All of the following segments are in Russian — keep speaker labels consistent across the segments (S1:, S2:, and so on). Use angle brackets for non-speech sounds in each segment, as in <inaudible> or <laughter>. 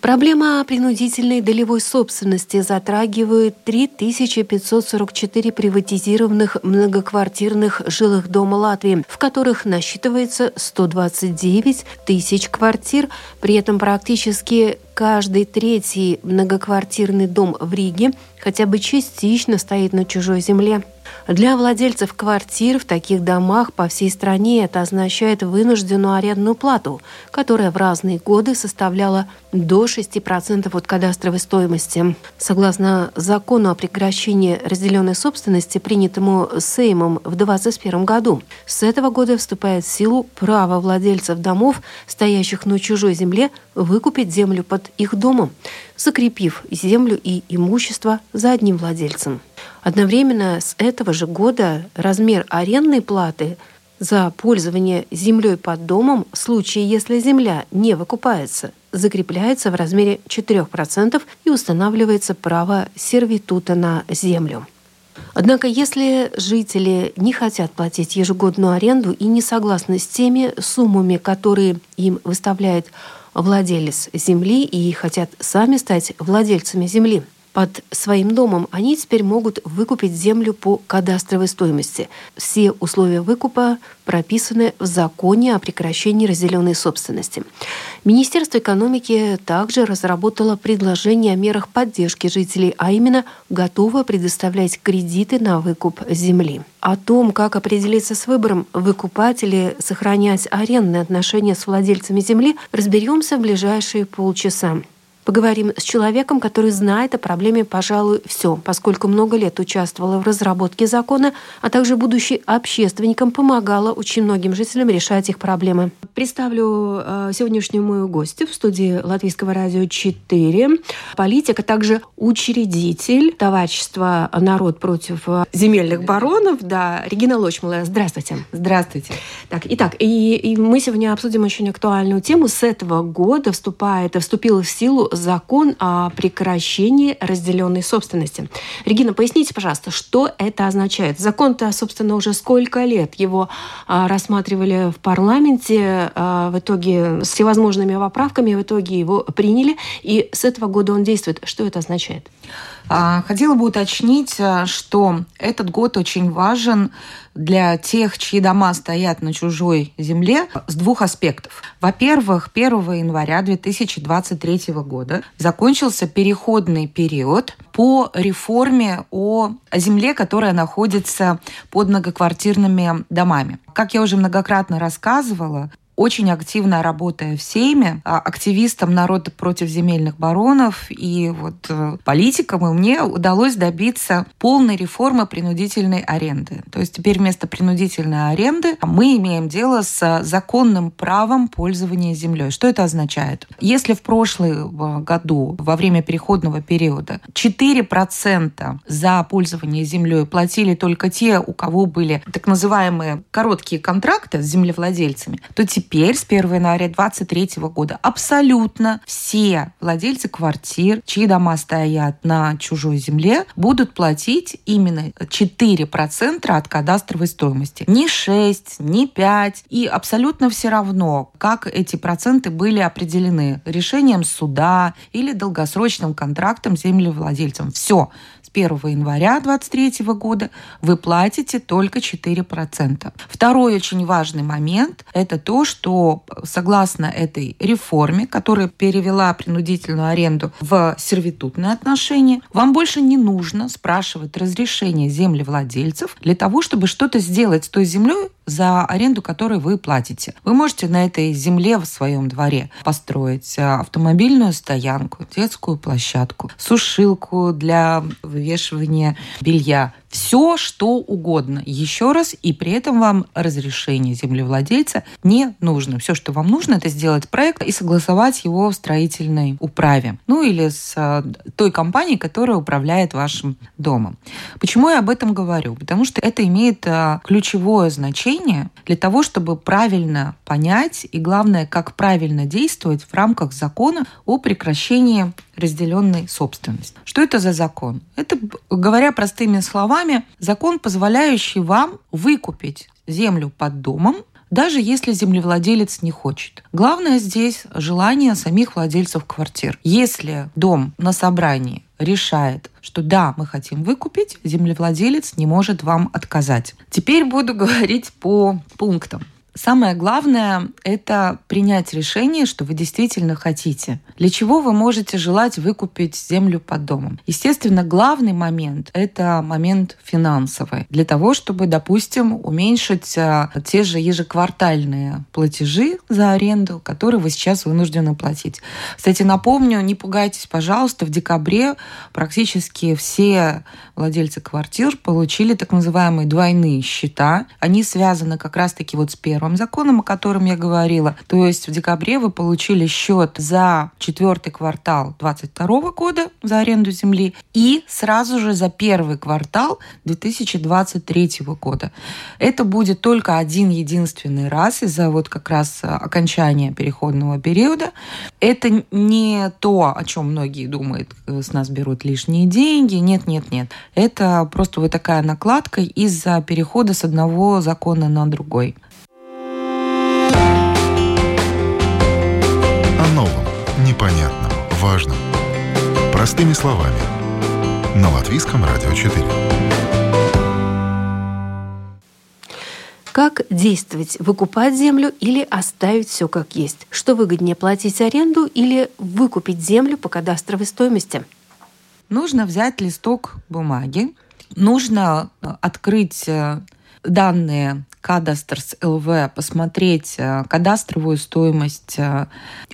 S1: Проблема принудительной долевой собственности затрагивает 3544 приватизированных многоквартирных жилых дома Латвии, в которых насчитывается 129 тысяч квартир. При этом практически каждый третий многоквартирный дом в Риге хотя бы частично стоит на чужой земле. Для владельцев квартир в таких домах по всей стране это означает вынужденную арендную плату, которая в разные годы составляла до 6% от кадастровой стоимости. Согласно закону о прекращении разделенной собственности, принятому Сеймом в 2021 году, с этого года вступает в силу право владельцев домов, стоящих на чужой земле, выкупить землю под их домом, закрепив землю и имущество за одним владельцем. Одновременно с этого же года размер арендной платы за пользование землей под домом в случае, если земля не выкупается, закрепляется в размере 4% и устанавливается право сервитута на землю. Однако, если жители не хотят платить ежегодную аренду и не согласны с теми суммами, которые им выставляет владелец земли и хотят сами стать владельцами земли, под своим домом, они теперь могут выкупить землю по кадастровой стоимости. Все условия выкупа прописаны в законе о прекращении разделенной собственности. Министерство экономики также разработало предложение о мерах поддержки жителей, а именно готово предоставлять кредиты на выкуп земли. О том, как определиться с выбором, выкупать или сохранять арендные отношения с владельцами земли, разберемся в ближайшие полчаса. Поговорим с человеком, который знает о проблеме, пожалуй, все, поскольку много лет участвовала в разработке закона, а также будучи общественником, помогала очень многим жителям решать их проблемы. Представлю э, сегодняшнюю мою гостью в студии Латвийского радио 4. Политик, а также учредитель товарищества «Народ против земельных баронов». Да, Регина Лочмала, здравствуйте.
S2: Здравствуйте.
S1: Так, итак, и, и мы сегодня обсудим очень актуальную тему. С этого года вступает, вступил в силу закон о прекращении разделенной собственности. Регина, поясните, пожалуйста, что это означает? Закон-то, собственно, уже сколько лет его а, рассматривали в парламенте, а, в итоге с всевозможными поправками, в итоге его приняли, и с этого года он действует. Что это означает?
S2: А, хотела бы уточнить, что этот год очень важен для тех, чьи дома стоят на чужой земле с двух аспектов. Во-первых, 1 января 2023 года закончился переходный период по реформе о земле, которая находится под многоквартирными домами. Как я уже многократно рассказывала, очень активно работая в Сейме, а, активистом народа против земельных баронов и вот э, политиком, и мне удалось добиться полной реформы принудительной аренды. То есть теперь вместо принудительной аренды мы имеем дело с законным правом пользования землей. Что это означает? Если в прошлом году, во время переходного периода, 4% за пользование землей платили только те, у кого были так называемые короткие контракты с землевладельцами, то теперь теперь с 1 января 2023 года абсолютно все владельцы квартир, чьи дома стоят на чужой земле, будут платить именно 4% от кадастровой стоимости. Не 6, не 5. И абсолютно все равно, как эти проценты были определены решением суда или долгосрочным контрактом с землевладельцем. Все с 1 января 2023 года вы платите только 4%. Второй очень важный момент – это то, что согласно этой реформе, которая перевела принудительную аренду в сервитутные отношения, вам больше не нужно спрашивать разрешение землевладельцев для того, чтобы что-то сделать с той землей, за аренду которой вы платите. Вы можете на этой земле в своем дворе построить э, автомобильную стоянку, детскую площадку, сушилку для вывешивания белья, все, что угодно. Еще раз, и при этом вам разрешение землевладельца не нужно. Все, что вам нужно, это сделать проект и согласовать его в строительной управе. Ну или с а, той компанией, которая управляет вашим домом. Почему я об этом говорю? Потому что это имеет а, ключевое значение для того, чтобы правильно понять и, главное, как правильно действовать в рамках закона о прекращении разделенной собственности. Что это за закон? Это, говоря простыми словами, закон, позволяющий вам выкупить землю под домом даже если землевладелец не хочет. Главное здесь желание самих владельцев квартир. Если дом на собрании решает, что да, мы хотим выкупить, землевладелец не может вам отказать. Теперь буду <laughs> говорить по пунктам. Самое главное – это принять решение, что вы действительно хотите. Для чего вы можете желать выкупить землю под домом? Естественно, главный момент – это момент финансовый. Для того, чтобы, допустим, уменьшить а, те же ежеквартальные платежи за аренду, которые вы сейчас вынуждены платить. Кстати, напомню, не пугайтесь, пожалуйста, в декабре практически все владельцы квартир получили так называемые двойные счета. Они связаны как раз-таки вот с первым первым законом, о котором я говорила. То есть в декабре вы получили счет за четвертый квартал 2022 года за аренду земли и сразу же за первый квартал 2023 года. Это будет только один единственный раз из-за вот как раз окончания переходного периода. Это не то, о чем многие думают, э, с нас берут лишние деньги. Нет, нет, нет. Это просто вот такая накладка из-за перехода с одного закона на другой.
S3: Непонятном, важном. Простыми словами. На Латвийском радио 4.
S1: Как действовать? Выкупать землю или оставить все как есть? Что выгоднее, платить аренду или выкупить землю по кадастровой стоимости?
S2: Нужно взять листок бумаги, нужно э, открыть э, данные Кадастрс ЛВ, посмотреть э, кадастровую стоимость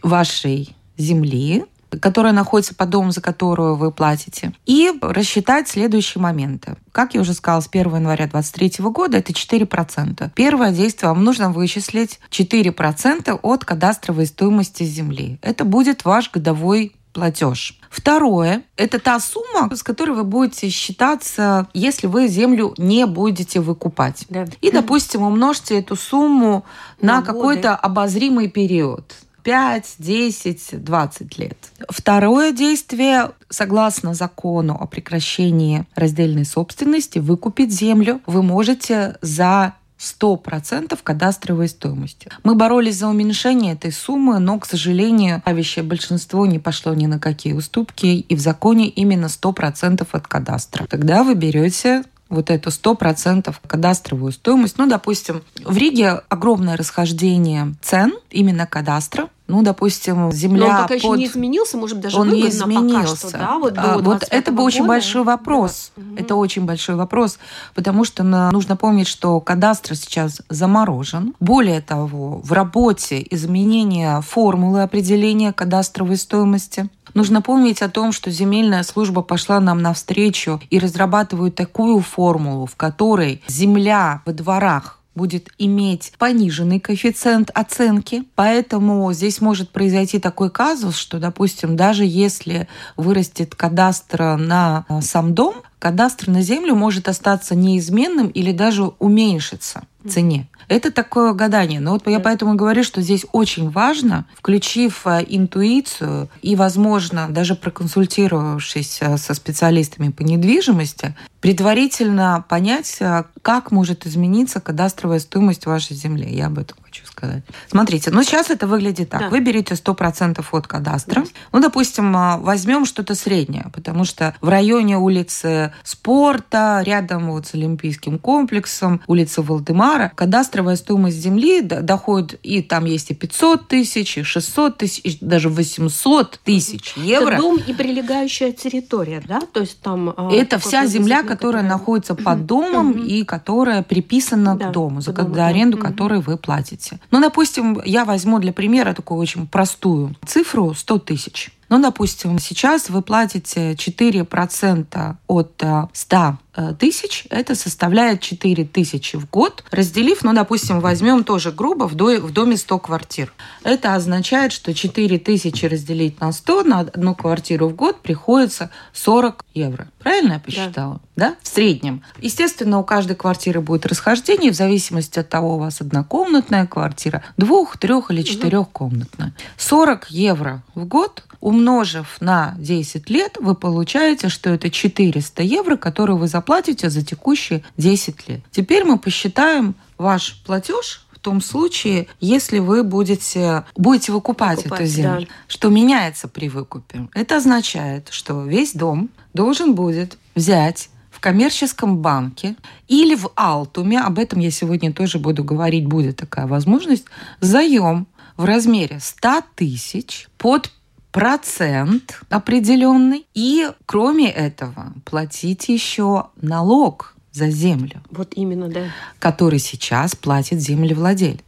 S2: вашей земли, которая находится под домом, за которую вы платите, и рассчитать следующие моменты. Как я уже сказала, с 1 января 2023 года это 4%. Первое действие вам нужно вычислить 4% от кадастровой стоимости земли. Это будет ваш годовой платеж. Второе – это та сумма, с которой вы будете считаться, если вы землю не будете выкупать. Да. И, допустим, умножьте эту сумму на, на какой-то обозримый период. 5, 10, 20 лет. Второе действие, согласно закону о прекращении раздельной собственности, выкупить землю вы можете за 100% кадастровой стоимости. Мы боролись за уменьшение этой суммы, но, к сожалению, правящее большинство не пошло ни на какие уступки, и в законе именно 100% от кадастра. Тогда вы берете вот эту 100% кадастровую стоимость. Ну, допустим, в Риге огромное расхождение цен именно кадастра. Ну, допустим, земля. Но
S1: он пока под... еще не изменился, может быть, даже
S2: он не изменился. Что, да, вот, а, вот это бы очень большой вопрос. Да. Это очень большой вопрос, потому что нужно помнить, что кадастр сейчас заморожен. Более того, в работе изменения формулы определения кадастровой стоимости. Нужно помнить о том, что земельная служба пошла нам навстречу и разрабатывает такую формулу, в которой земля во дворах будет иметь пониженный коэффициент оценки. Поэтому здесь может произойти такой казус, что, допустим, даже если вырастет кадастр на э, сам дом, кадастр на землю может остаться неизменным или даже уменьшиться цене. Это такое гадание. Но вот я поэтому говорю, что здесь очень важно, включив э, интуицию и, возможно, даже проконсультировавшись э, со специалистами по недвижимости, предварительно понять, э, как может измениться кадастровая стоимость вашей земли. Я об этом хочу сказать. Смотрите, ну сейчас это выглядит так. Да. Вы берете 100% от кадастра. Да. Ну, допустим, возьмем что-то среднее, потому что в районе улицы спорта, рядом вот с Олимпийским комплексом, улица Валдемара, кадастровая стоимость земли доходит, и там есть и 500 тысяч, и 600 тысяч, и даже 800 тысяч евро.
S1: Это дом и прилегающая территория, да? То есть там...
S2: А, Это вся земля, которая которая... находится под домом и которая приписана да, к дому, за дому, аренду, да. которую вы платите. Ну, допустим, я возьму для примера такую очень простую цифру 100 тысяч. Ну, допустим, сейчас вы платите 4% от 100 э, э, тысяч, это составляет 4 тысячи в год, разделив, ну, допустим, возьмем тоже грубо, в доме 100 квартир. Это означает, что 4 тысячи разделить на 100, на одну квартиру в год приходится 40 евро. Правильно я посчитала? Да. да? В среднем. Естественно, у каждой квартиры будет расхождение в зависимости от того, у вас однокомнатная квартира, двух, трех или четырехкомнатная. 40 евро в год умножив на 10 лет, вы получаете, что это 400 евро, которые вы заплатите за текущие 10 лет. Теперь мы посчитаем ваш платеж в том случае, если вы будете, будете выкупать, выкупать эту землю. Да. Что меняется при выкупе? Это означает, что весь дом должен будет взять в коммерческом банке или в Алтуме, об этом я сегодня тоже буду говорить, будет такая возможность, заем в размере 100 тысяч под процент определенный. И кроме этого платить еще налог за землю.
S1: Вот именно, да.
S2: Который сейчас платит землевладелец.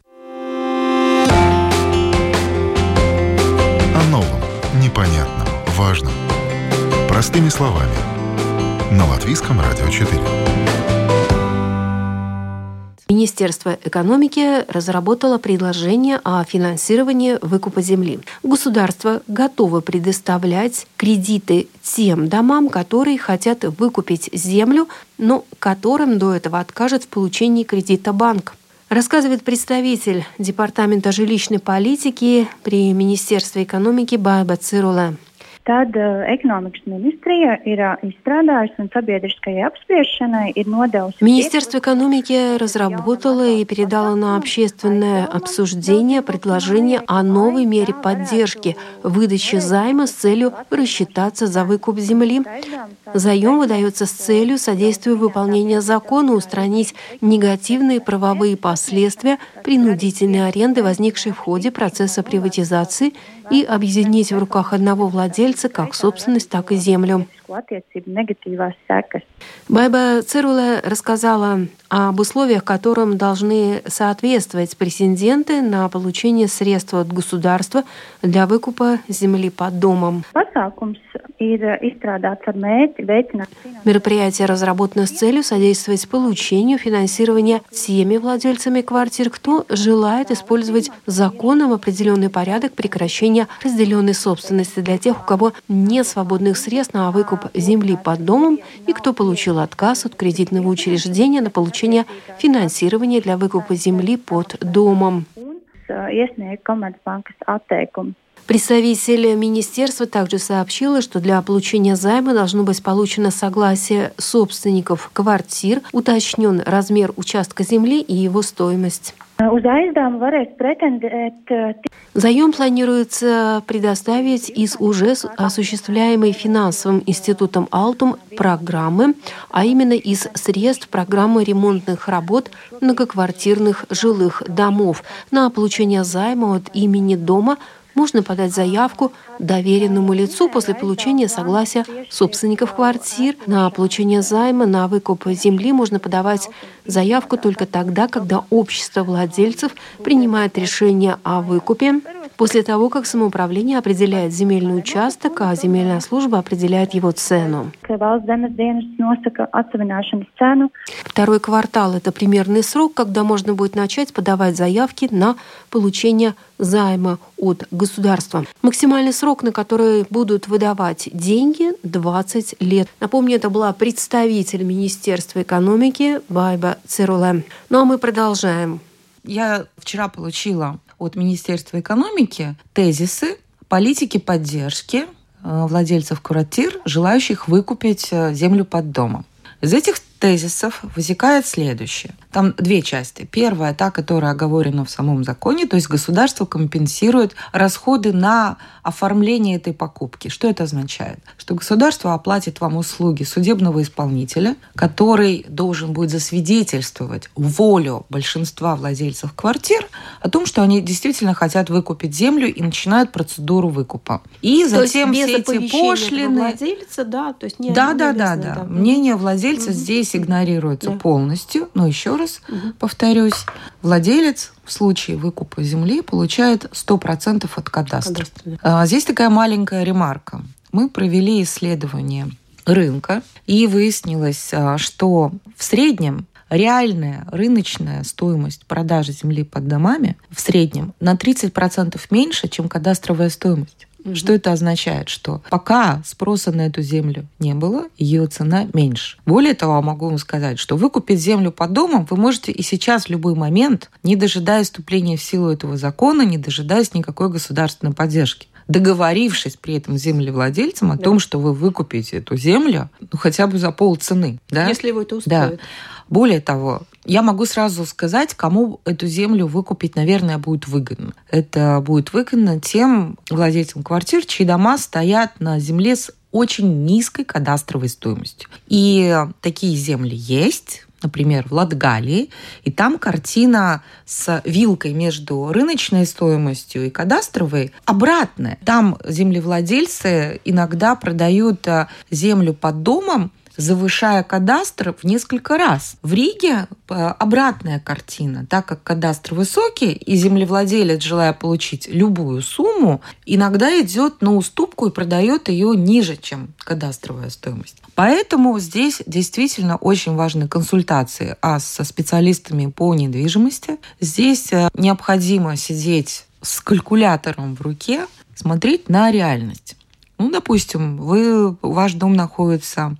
S3: О новом, непонятном, важном. Простыми словами. На Латвийском радио 4.
S1: Министерство экономики разработало предложение о финансировании выкупа земли. Государство готово предоставлять кредиты тем домам, которые хотят выкупить землю, но которым до этого откажет в получении кредита банк. Рассказывает представитель Департамента жилищной политики при Министерстве экономики Баба Цирула.
S4: Tad uh, ekonomikas ministrija ir uh, un sabiedriskajai apspriešanai ir nodevusi.
S1: Министерство экономики разработало и передало на общественное обсуждение предложение о новой мере поддержки выдачи займа с целью рассчитаться за выкуп земли. Заем выдается с целью содействия выполнения закона, устранить негативные правовые последствия принудительной аренды, возникшей в ходе процесса приватизации и объединить в руках одного владельца как собственность, так и землю. Байба Цирула рассказала об условиях, которым должны соответствовать претенденты на получение средств от государства для выкупа земли под домом. Мероприятие разработано с целью содействовать получению финансирования теми владельцами квартир, кто желает использовать законом определенный порядок прекращения разделенной собственности для тех, у кого нет свободных средств на выкуп земли под домом и кто получил отказ от кредитного учреждения на получение финансирования для выкупа земли под домом. Представитель министерства также сообщила, что для получения займа должно быть получено согласие собственников квартир, уточнен размер участка земли и его стоимость. Заем планируется предоставить из уже осуществляемой финансовым институтом «Алтум» программы, а именно из средств программы ремонтных работ многоквартирных жилых домов на получение займа от имени дома – можно подать заявку доверенному лицу после получения согласия собственников квартир. На получение займа на выкуп земли можно подавать заявку только тогда, когда общество владельцев принимает решение о выкупе после того, как самоуправление определяет земельный участок, а земельная служба определяет его цену. Второй квартал – это примерный срок, когда можно будет начать подавать заявки на получение займа от государства. Максимальный срок, на который будут выдавать деньги – 20 лет. Напомню, это была представитель Министерства экономики Байба Цируле. Ну а мы продолжаем.
S2: Я вчера получила от Министерства экономики тезисы политики поддержки э, владельцев квартир, желающих выкупить э, землю под домом. Из этих тезисов вытекает следующее. Там две части. Первая, та, которая оговорена в самом законе, то есть государство компенсирует расходы на оформление этой покупки. Что это означает? Что государство оплатит вам услуги судебного исполнителя, который должен будет засвидетельствовать волю большинства владельцев квартир о том, что они действительно хотят выкупить землю и начинают процедуру выкупа. И то затем все эти пошлины...
S1: владельца, да? То есть не
S2: да, да, да, да. Мнение владельца угу. здесь игнорируется да. полностью. Но еще раз угу. повторюсь, владелец в случае выкупа земли получает 100% от кадастра. кадастра да. А, здесь такая маленькая ремарка. Мы провели исследование рынка, и выяснилось, а, что в среднем реальная рыночная стоимость продажи земли под домами в среднем на 30% меньше, чем кадастровая стоимость. Угу. Что это означает? Что пока спроса на эту землю не было, ее цена меньше. Более того, могу вам сказать, что выкупить землю под домом вы можете и сейчас в любой момент, не дожидаясь вступления в силу этого закона, не дожидаясь никакой государственной поддержки договорившись при этом с землевладельцем о да. том, что вы выкупите эту землю ну, хотя бы за полцены. Да?
S1: Если его это устроит. Да.
S2: Более того, я могу сразу сказать, кому эту землю выкупить, наверное, будет выгодно. Это будет выгодно тем владельцам квартир, чьи дома стоят на земле с очень низкой кадастровой стоимостью. И такие земли есть, например, в Латгалии, и там картина с вилкой между рыночной стоимостью и кадастровой обратная. Там землевладельцы иногда продают э, землю под домом завышая кадастр в несколько раз. В Риге э, обратная картина, так как кадастр высокий, и землевладелец, желая получить любую сумму, иногда идет на уступку и продает ее ниже, чем кадастровая стоимость. Поэтому здесь действительно очень важны консультации а со специалистами по недвижимости. Здесь э, необходимо сидеть с калькулятором в руке, смотреть на реальность. Ну, допустим, вы, ваш дом находится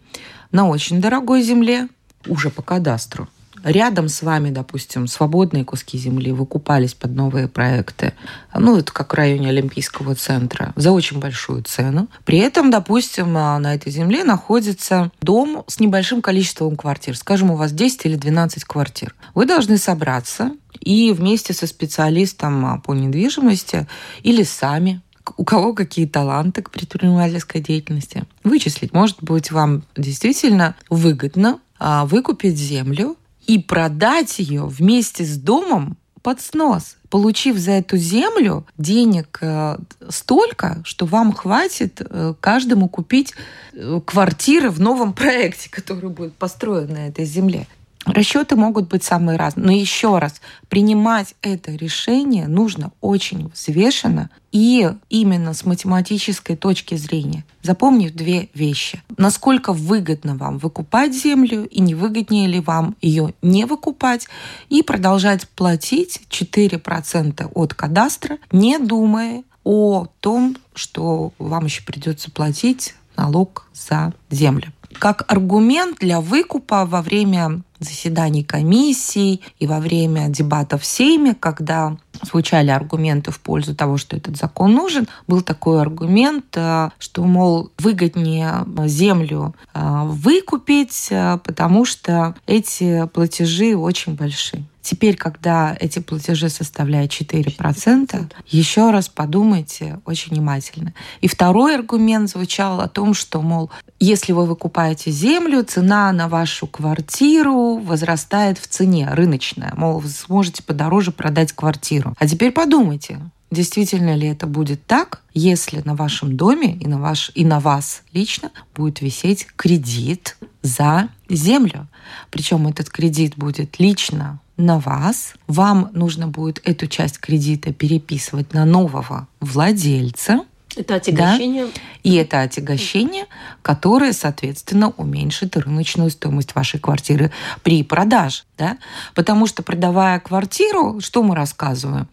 S2: на очень дорогой земле, уже по кадастру. Рядом с вами, допустим, свободные куски земли выкупались под новые проекты. Ну, это как в районе Олимпийского центра, за очень большую цену. При этом, допустим, а, на этой земле находится дом с небольшим количеством квартир. Скажем, у вас 10 или 12 квартир. Вы должны собраться и вместе со специалистом а, по недвижимости или сами у кого какие таланты к предпринимательской деятельности. Вычислить, может быть, вам действительно выгодно а, выкупить землю и продать ее вместе с домом под снос, получив за эту землю денег э, столько, что вам хватит э, каждому купить э, квартиры в новом проекте, <laughs> который будет построен на этой земле. Расчеты могут быть самые разные. Но еще раз, принимать это решение нужно очень взвешенно и именно с математической точки зрения, запомнив две вещи. Насколько выгодно вам выкупать землю и не выгоднее ли вам ее не выкупать и продолжать платить 4% от кадастра, не думая о том, что вам еще придется платить налог за землю как аргумент для выкупа во время заседаний комиссий и во время дебатов в Сейме, когда звучали аргументы в пользу того, что этот закон нужен, был такой аргумент, э, что, мол, выгоднее землю э, выкупить, э, потому что эти платежи очень большие. Теперь, когда эти платежи составляют 4%, еще раз подумайте очень внимательно. И второй аргумент звучал о том, что, мол, если вы выкупаете землю, цена на вашу квартиру возрастает в цене рыночная. Мол, вы сможете подороже продать квартиру. А теперь подумайте, Действительно ли это будет так, если на вашем доме и на, ваш, и на вас лично будет висеть кредит за землю? Причем этот кредит будет лично на вас. Вам нужно будет эту часть кредита переписывать на нового владельца.
S1: Это отягощение. Да?
S2: И это отягощение, которое, соответственно, уменьшит рыночную стоимость вашей квартиры при продаже. Да? Потому что, продавая квартиру, что мы рассказываем?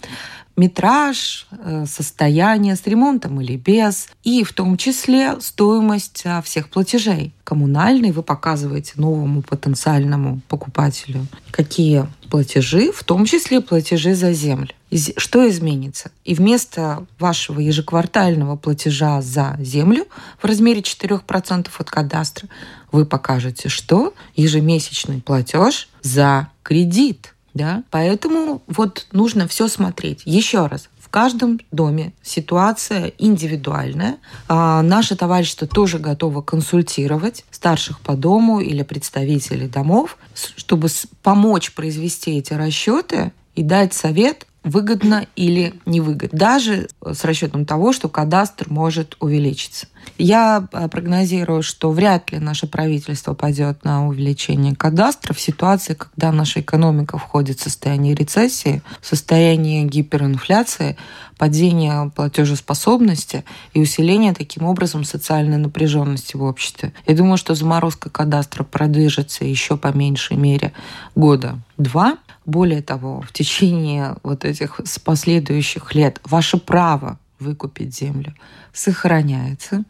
S2: Метраж, э, состояние с ремонтом или без, и в том числе стоимость а, всех платежей. Коммунальный вы показываете новому потенциальному покупателю, какие платежи, в том числе платежи за землю. Что изменится? И вместо вашего ежеквартального платежа за землю в размере 4% от кадастра вы покажете, что ежемесячный платеж за кредит да? Поэтому вот нужно все смотреть. Еще раз, в каждом доме ситуация индивидуальная. А наше товарищество тоже готово консультировать старших по дому или представителей домов, чтобы помочь произвести эти расчеты и дать совет, выгодно или невыгодно. Даже с расчетом того, что кадастр может увеличиться. Я а, прогнозирую, что вряд ли наше правительство пойдет на увеличение кадастра в ситуации, когда наша экономика входит в состояние рецессии, в состояние гиперинфляции, падения платежеспособности и усиления таким образом социальной напряженности в обществе. Я думаю, что заморозка кадастра продвижется еще по меньшей мере года два. Более того, в течение вот этих последующих лет ваше право выкупить землю сохраняется.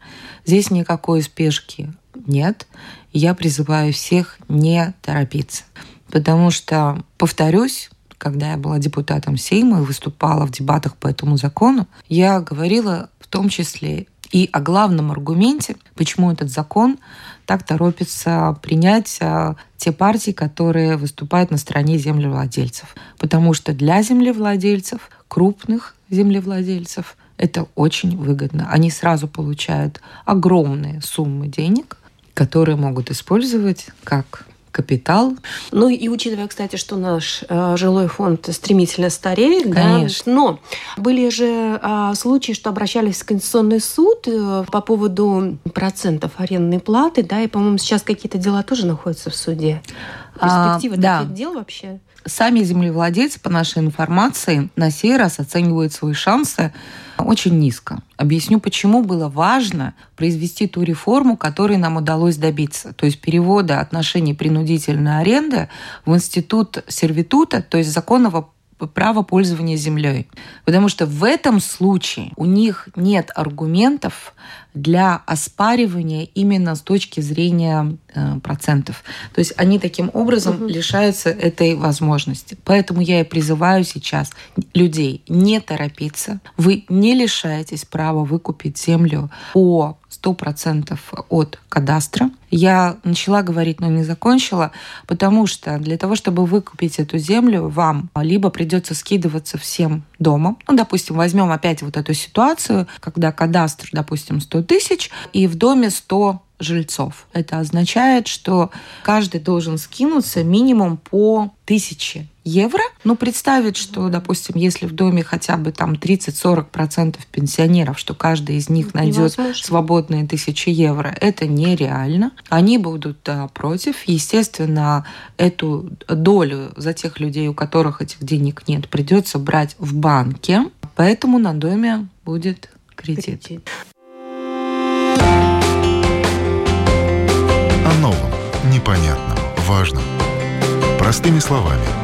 S2: Здесь никакой спешки нет. Я призываю всех не торопиться. Потому что, повторюсь, когда я была депутатом Сейма и выступала в дебатах по этому закону, я говорила в том числе и о главном аргументе, почему этот закон так торопится принять а, те партии, которые выступают на стороне землевладельцев. Потому что для землевладельцев, крупных землевладельцев, это очень выгодно. Они сразу получают огромные суммы денег, которые могут использовать как капитал.
S1: Ну и учитывая, кстати, что наш э, жилой фонд стремительно стареет, Конечно. да, но были же э, случаи, что обращались в Конституционный суд э, по поводу процентов арендной платы, да, и, по-моему, сейчас какие-то дела тоже находятся в суде. Перспектива а, таких да. дел вообще?
S2: Сами землевладельцы, по нашей информации, на сей раз оценивают свои шансы очень низко. Объясню, почему было важно произвести ту реформу, которой нам удалось добиться. То есть перевода отношений принудительной аренды в институт сервитута, то есть законного права пользования землей. Потому что в этом случае у них нет аргументов для оспаривания именно с точки зрения э, процентов. То есть они таким образом угу. лишаются этой возможности. Поэтому я и призываю сейчас людей не торопиться. Вы не лишаетесь права выкупить землю по 100% от кадастра. Я начала говорить, но не закончила, потому что для того, чтобы выкупить эту землю, вам либо придется скидываться всем домом. Ну, допустим, возьмем опять вот эту ситуацию, когда кадастр, допустим, 100 тысяч, и в доме 100 жильцов. Это означает, что каждый должен скинуться минимум по тысяче евро. Ну, представить, что, допустим, если в доме хотя бы там 30-40% пенсионеров, что каждый из них найдет свободные тысячи евро, это нереально. Они будут да, против. Естественно, эту долю за тех людей, у которых этих денег нет, придется брать в банке. Поэтому на доме будет кредит. кредит.
S3: О новом, непонятном, важном. Простыми словами.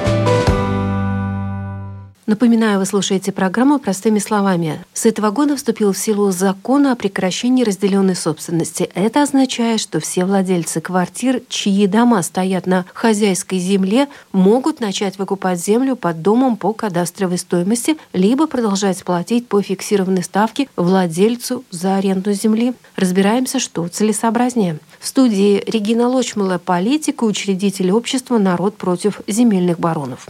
S1: Напоминаю, вы слушаете программу «Простыми словами». С этого года вступил в силу закон о прекращении разделенной собственности. Это означает, что все владельцы квартир, чьи дома стоят на хозяйской земле, могут начать выкупать землю под домом по кадастровой стоимости, либо продолжать платить по фиксированной ставке владельцу за аренду земли. Разбираемся, что целесообразнее. В студии Регина Лочмала, политика, учредитель общества «Народ против земельных баронов».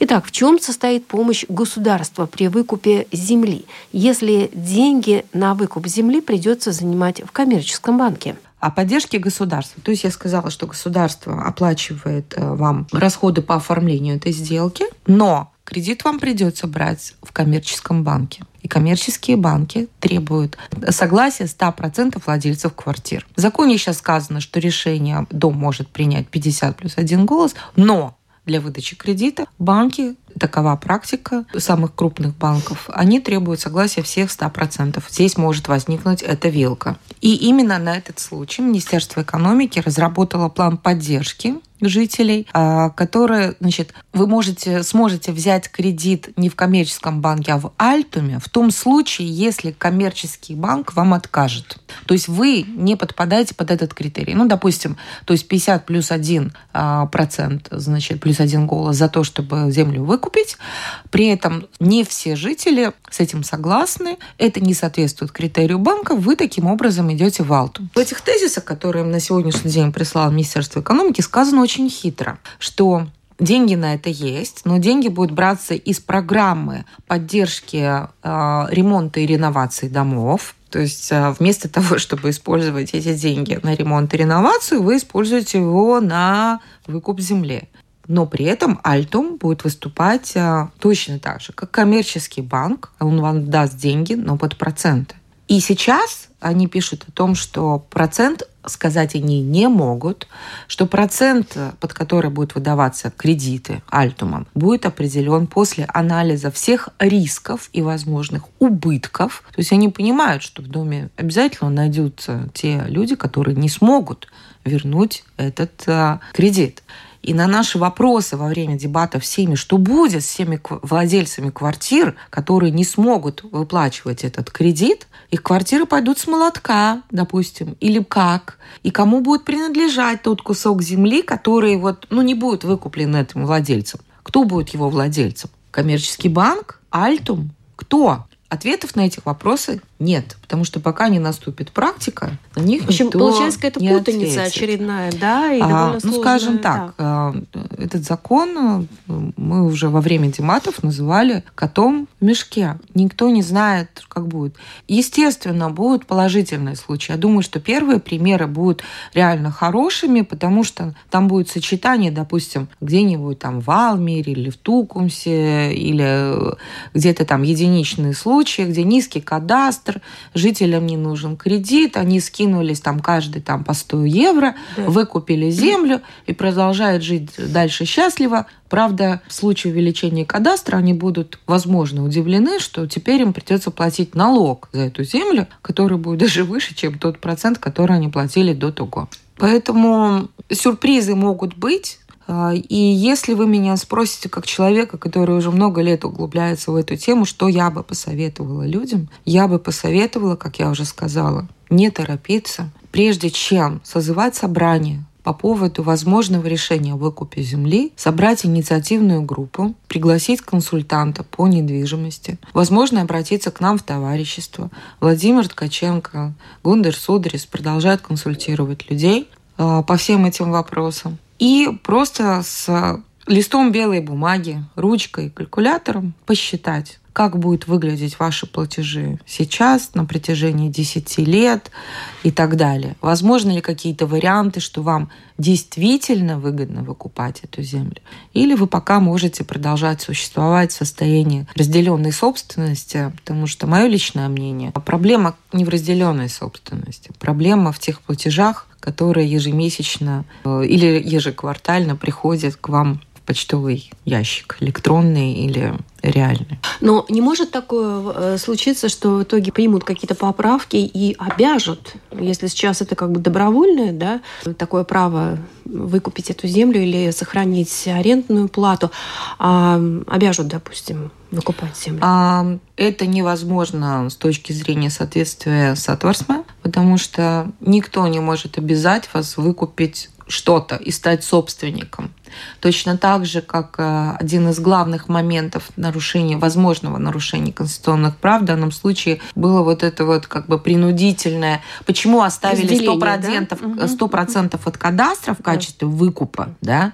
S1: Итак, в чем состоит помощь государства при выкупе земли, если деньги на выкуп земли придется занимать в коммерческом банке?
S2: о поддержке государства. То есть я сказала, что государство оплачивает э, вам расходы по оформлению этой сделки, но кредит вам придется брать в коммерческом банке. И коммерческие банки требуют согласия 100% владельцев квартир. В законе сейчас сказано, что решение дом может принять 50 плюс один голос, но для выдачи кредита. Банки, такова практика самых крупных банков, они требуют согласия всех 100%. Здесь может возникнуть эта вилка. И именно на этот случай Министерство экономики разработало план поддержки жителей, а, которые, значит, вы можете, сможете взять кредит не в коммерческом банке, а в Альтуме в том случае, если коммерческий банк вам откажет. То есть вы не подпадаете под этот критерий. Ну, допустим, то есть 50 плюс 1 а, процент, значит, плюс один голос за то, чтобы землю выкупить. При этом не все жители с этим согласны. Это не соответствует критерию банка. Вы таким образом идете в Алтум. В этих тезисах, которые на сегодняшний день прислало Министерство экономики, сказано очень хитро, что Деньги на это есть, но деньги будут браться из программы поддержки э, ремонта и реновации домов. То есть э, вместо того, чтобы использовать эти деньги на ремонт и реновацию, вы используете его на выкуп земли. Но при этом Альтум будет выступать а, точно так же, как коммерческий банк. Он вам даст деньги, но под проценты. И сейчас они пишут о том, что процент сказать они не могут, что процент, под который будут выдаваться кредиты Альтумом, будет определен после анализа всех рисков и возможных убытков. То есть они понимают, что в доме обязательно найдутся те люди, которые не смогут вернуть этот а, кредит. И на наши вопросы во время дебатов всеми, что будет с всеми владельцами квартир, которые не смогут выплачивать этот кредит, их квартиры пойдут с молотка, допустим, или как, и кому будет принадлежать тот кусок земли, который вот, ну, не будет выкуплен этим владельцем. Кто будет его владельцем? Коммерческий банк? Альтум? Кто? Ответов на эти вопросы нет, потому что пока не наступит практика, на них
S1: В общем,
S2: никто
S1: получается какая-то путаница
S2: ответит.
S1: очередная, да, и
S2: А, ну,
S1: сложная,
S2: скажем так,
S1: да.
S2: э, этот закон э, мы уже во время дематов называли котом в мешке. Никто не знает, как будет. Естественно, будут положительные случаи. Я думаю, что первые примеры будут реально хорошими, потому что там будет сочетание, допустим, где-нибудь там в Алмере или в Тукумсе, или где-то там единичные случаи, где низкий кадастр, жителям не нужен кредит, они скинулись там каждый там по 100 евро,
S1: Да.
S2: выкупили землю и продолжают жить дальше счастливо. Правда, в случае увеличения кадастра они будут, возможно, удивлены, что теперь им придется платить налог за эту землю, который будет даже выше, чем тот процент, который они платили до того. Поэтому сюрпризы могут быть, и если вы меня спросите, как человека, который уже много лет углубляется в эту тему, что я бы посоветовала людям, я бы посоветовала, как я уже сказала, не торопиться, прежде чем созывать собрание по поводу возможного решения о выкупе земли, собрать инициативную группу, пригласить консультанта по недвижимости, возможно, обратиться к нам в товарищество. Владимир Ткаченко, Гундер Судрис продолжают консультировать людей а, по всем этим вопросам. И просто с листом белой бумаги, ручкой, калькулятором посчитать, как будут выглядеть ваши платежи сейчас, на протяжении 10 лет и так далее. Возможно ли какие-то варианты, что вам действительно выгодно выкупать эту землю? Или вы пока можете продолжать существовать в состоянии разделенной собственности, потому что мое личное мнение, проблема не в разделенной собственности, проблема в тех платежах, которые ежемесячно э, или ежеквартально приходят к вам почтовый ящик, электронный или реальный.
S1: Но не может такое э, случиться, что в итоге примут какие-то поправки и обяжут, если сейчас это как бы добровольное, да, такое право выкупить эту землю или сохранить арендную плату, а обяжут, допустим, выкупать землю.
S2: А, это невозможно с точки зрения соответствия с Атварсма, потому что никто не может обязать вас выкупить что-то и стать собственником. Точно так же, как э, один из главных моментов нарушения, возможного нарушения конституционных прав в данном случае было вот это вот как бы принудительное. Почему оставили
S1: Разделение,
S2: 100%,
S1: да? Мгм.
S2: 100% от кадастра в качестве выкупа? Да?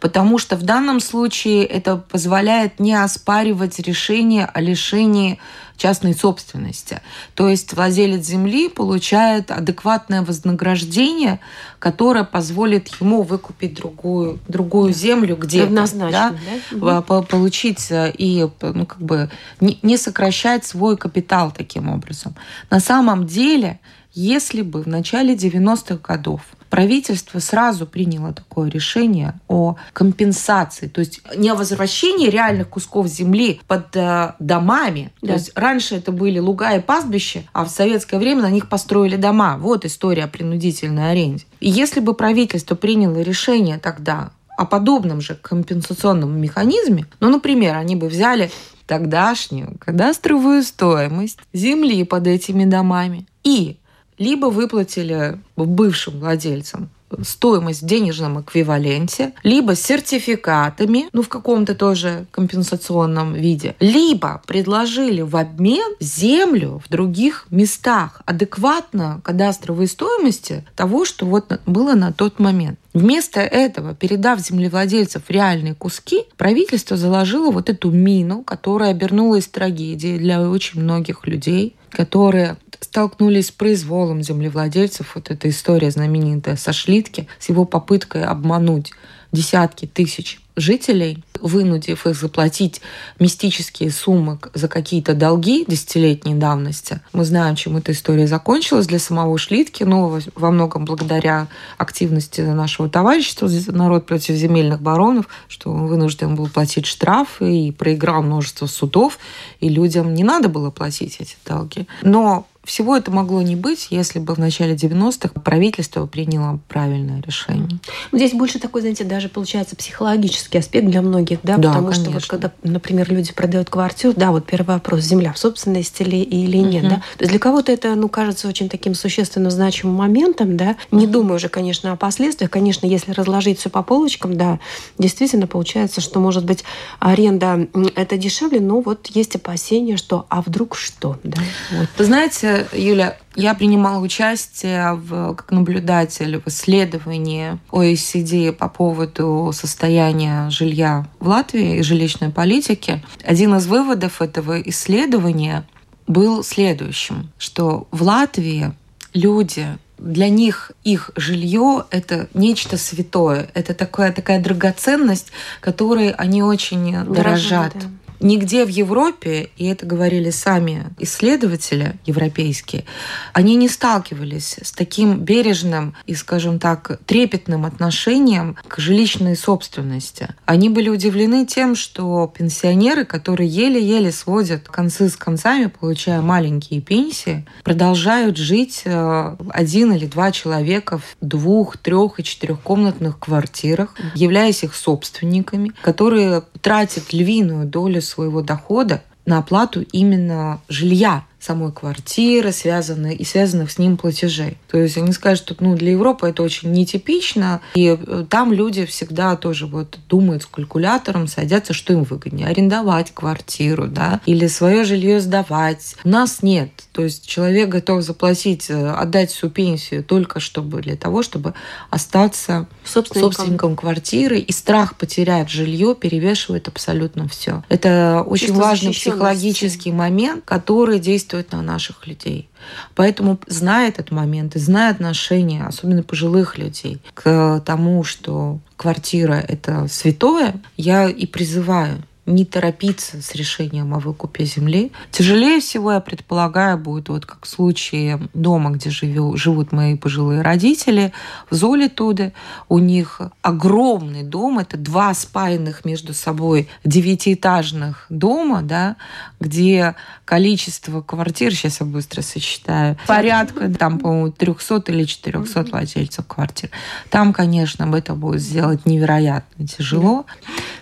S2: Потому что в данном случае это позволяет не оспаривать решение о лишении частной собственности. То есть владелец земли получает адекватное вознаграждение, которое позволит ему выкупить другую, другую землю где-то.
S1: Однозначно,
S2: да?
S1: да?
S2: По- Получить э, и ну, как бы не, не сокращать свой капитал таким образом. На самом деле, если бы в начале 90-х годов правительство сразу приняло такое решение о компенсации, то есть не о возвращении реальных кусков земли под э, домами.
S1: Да.
S2: То есть раньше это были луга и пастбища, а в советское время на них построили дома. Вот история о принудительной аренде. И если бы правительство приняло решение тогда о подобном же компенсационном механизме, ну, например, они бы взяли тогдашнюю кадастровую стоимость земли под этими домами и либо выплатили бывшим владельцам стоимость в денежном эквиваленте, либо сертификатами, ну, в каком-то тоже компенсационном виде, либо предложили в обмен землю в других местах, адекватно кадастровой стоимости того, что вот было на тот момент. Вместо этого, передав землевладельцев реальные куски, правительство заложило вот эту мину, которая обернулась трагедией для очень многих людей, которые столкнулись с произволом землевладельцев. Вот эта история знаменитая со Шлитки, с его попыткой обмануть десятки тысяч жителей, вынудив их заплатить мистические суммы за какие-то долги десятилетней давности. Мы знаем, чем эта история закончилась для самого Шлитки, но во многом благодаря активности нашего товарищества «Народ против земельных баронов», что он вынужден был платить штрафы и проиграл множество судов, и людям не надо было платить эти долги. Но всего это могло не быть, если бы в начале 90-х правительство приняло правильное решение.
S1: Здесь больше такой, знаете, даже получается психологический аспект для многих, да, да потому конечно. что вот когда, например, люди продают квартиру, да, вот первый вопрос, земля в собственности ли или нет, угу. да. То есть для кого-то это, ну, кажется очень таким существенным значимым моментом, да, не угу. думаю уже, конечно, о последствиях, конечно, если разложить все по полочкам, да, действительно получается, что, может быть, аренда это дешевле, но вот есть опасения, что, а вдруг что, да.
S2: Вот. Вы знаете, Юля, я принимала участие в, как наблюдатель в исследовании OECD по поводу состояния жилья в Латвии и жилищной политики. Один из выводов этого исследования был следующим, что в Латвии люди для них их жилье – это нечто святое. Это такая, такая драгоценность, которой они очень дорожат. дорожат да. Нигде в Европе, и это говорили сами исследователи европейские, они не сталкивались с таким бережным и, скажем так, трепетным отношением к жилищной собственности. Они были удивлены тем, что пенсионеры, которые еле-еле сводят концы с концами, получая маленькие пенсии, продолжают жить э, один или два человека в двух, трех и четырехкомнатных квартирах, являясь их собственниками, которые тратят львиную долю своего дохода на оплату именно жилья, самой квартиры, связанные и связанных с ним платежей. То есть они скажут, что ну, для Европы это очень нетипично, и э, там люди всегда тоже вот думают с калькулятором, садятся, что им выгоднее, арендовать квартиру, да, или свое жилье сдавать. У нас нет. То есть человек готов заплатить, э, отдать всю пенсию только чтобы для того, чтобы остаться собственником, собственником квартиры, и страх потерять жилье перевешивает абсолютно все. Это очень Чувство важный психологический момент, который действует действует на наших людей. Поэтому, зная этот момент и зная отношение, особенно пожилых людей, к тому, что квартира – это святое, я и призываю не торопиться с решением о выкупе земли. Тяжелее всего, я предполагаю, будет вот как в случае дома, где живу, живут мои пожилые родители, в Золитуде. У них огромный дом, это два спаянных между собой девятиэтажных дома, да, где количество квартир, сейчас я быстро сосчитаю, порядка там, по-моему, 300 или 400 владельцев квартир. Там, конечно, это будет сделать невероятно тяжело.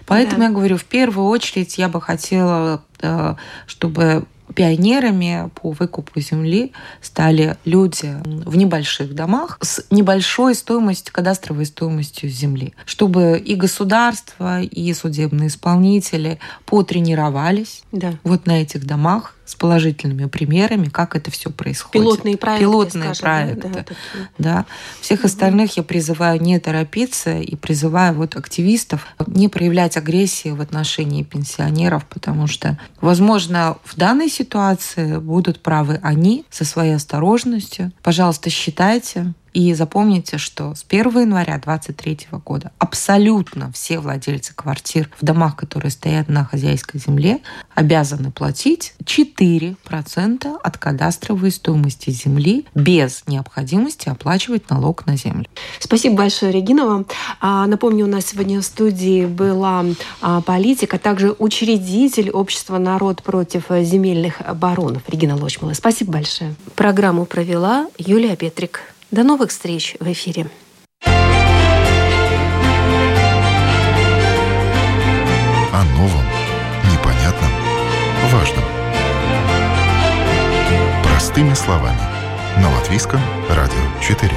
S2: Поэтому да. я говорю, в первую очередь я бы хотела, э, чтобы пионерами по выкупу земли стали люди в небольших домах с небольшой стоимостью, кадастровой стоимостью земли, чтобы и государство, и судебные исполнители потренировались да. вот на этих домах, с положительными примерами, как это все происходит.
S1: Пилотные проекты.
S2: Пилотные скажем, проекты. Да, да, да. Всех угу. остальных я призываю не торопиться и призываю вот активистов не проявлять агрессии в отношении пенсионеров, потому что, возможно, в данной ситуации будут правы они со своей осторожностью. Пожалуйста, считайте, и запомните, что с 1 января 2023 года абсолютно все владельцы квартир в домах, которые стоят на хозяйской земле, обязаны платить 4% от кадастровой стоимости земли без необходимости оплачивать налог на землю.
S1: Спасибо большое, Регина, вам. А, напомню, у нас сегодня в студии была а, политик, а также учредитель общества «Народ против земельных баронов» Регина Лочмала. Спасибо большое. Программу провела Юлия Петрик. До новых встреч в эфире.
S3: О новом, непонятном, важном. Простыми словами. На Латвийском радио 4.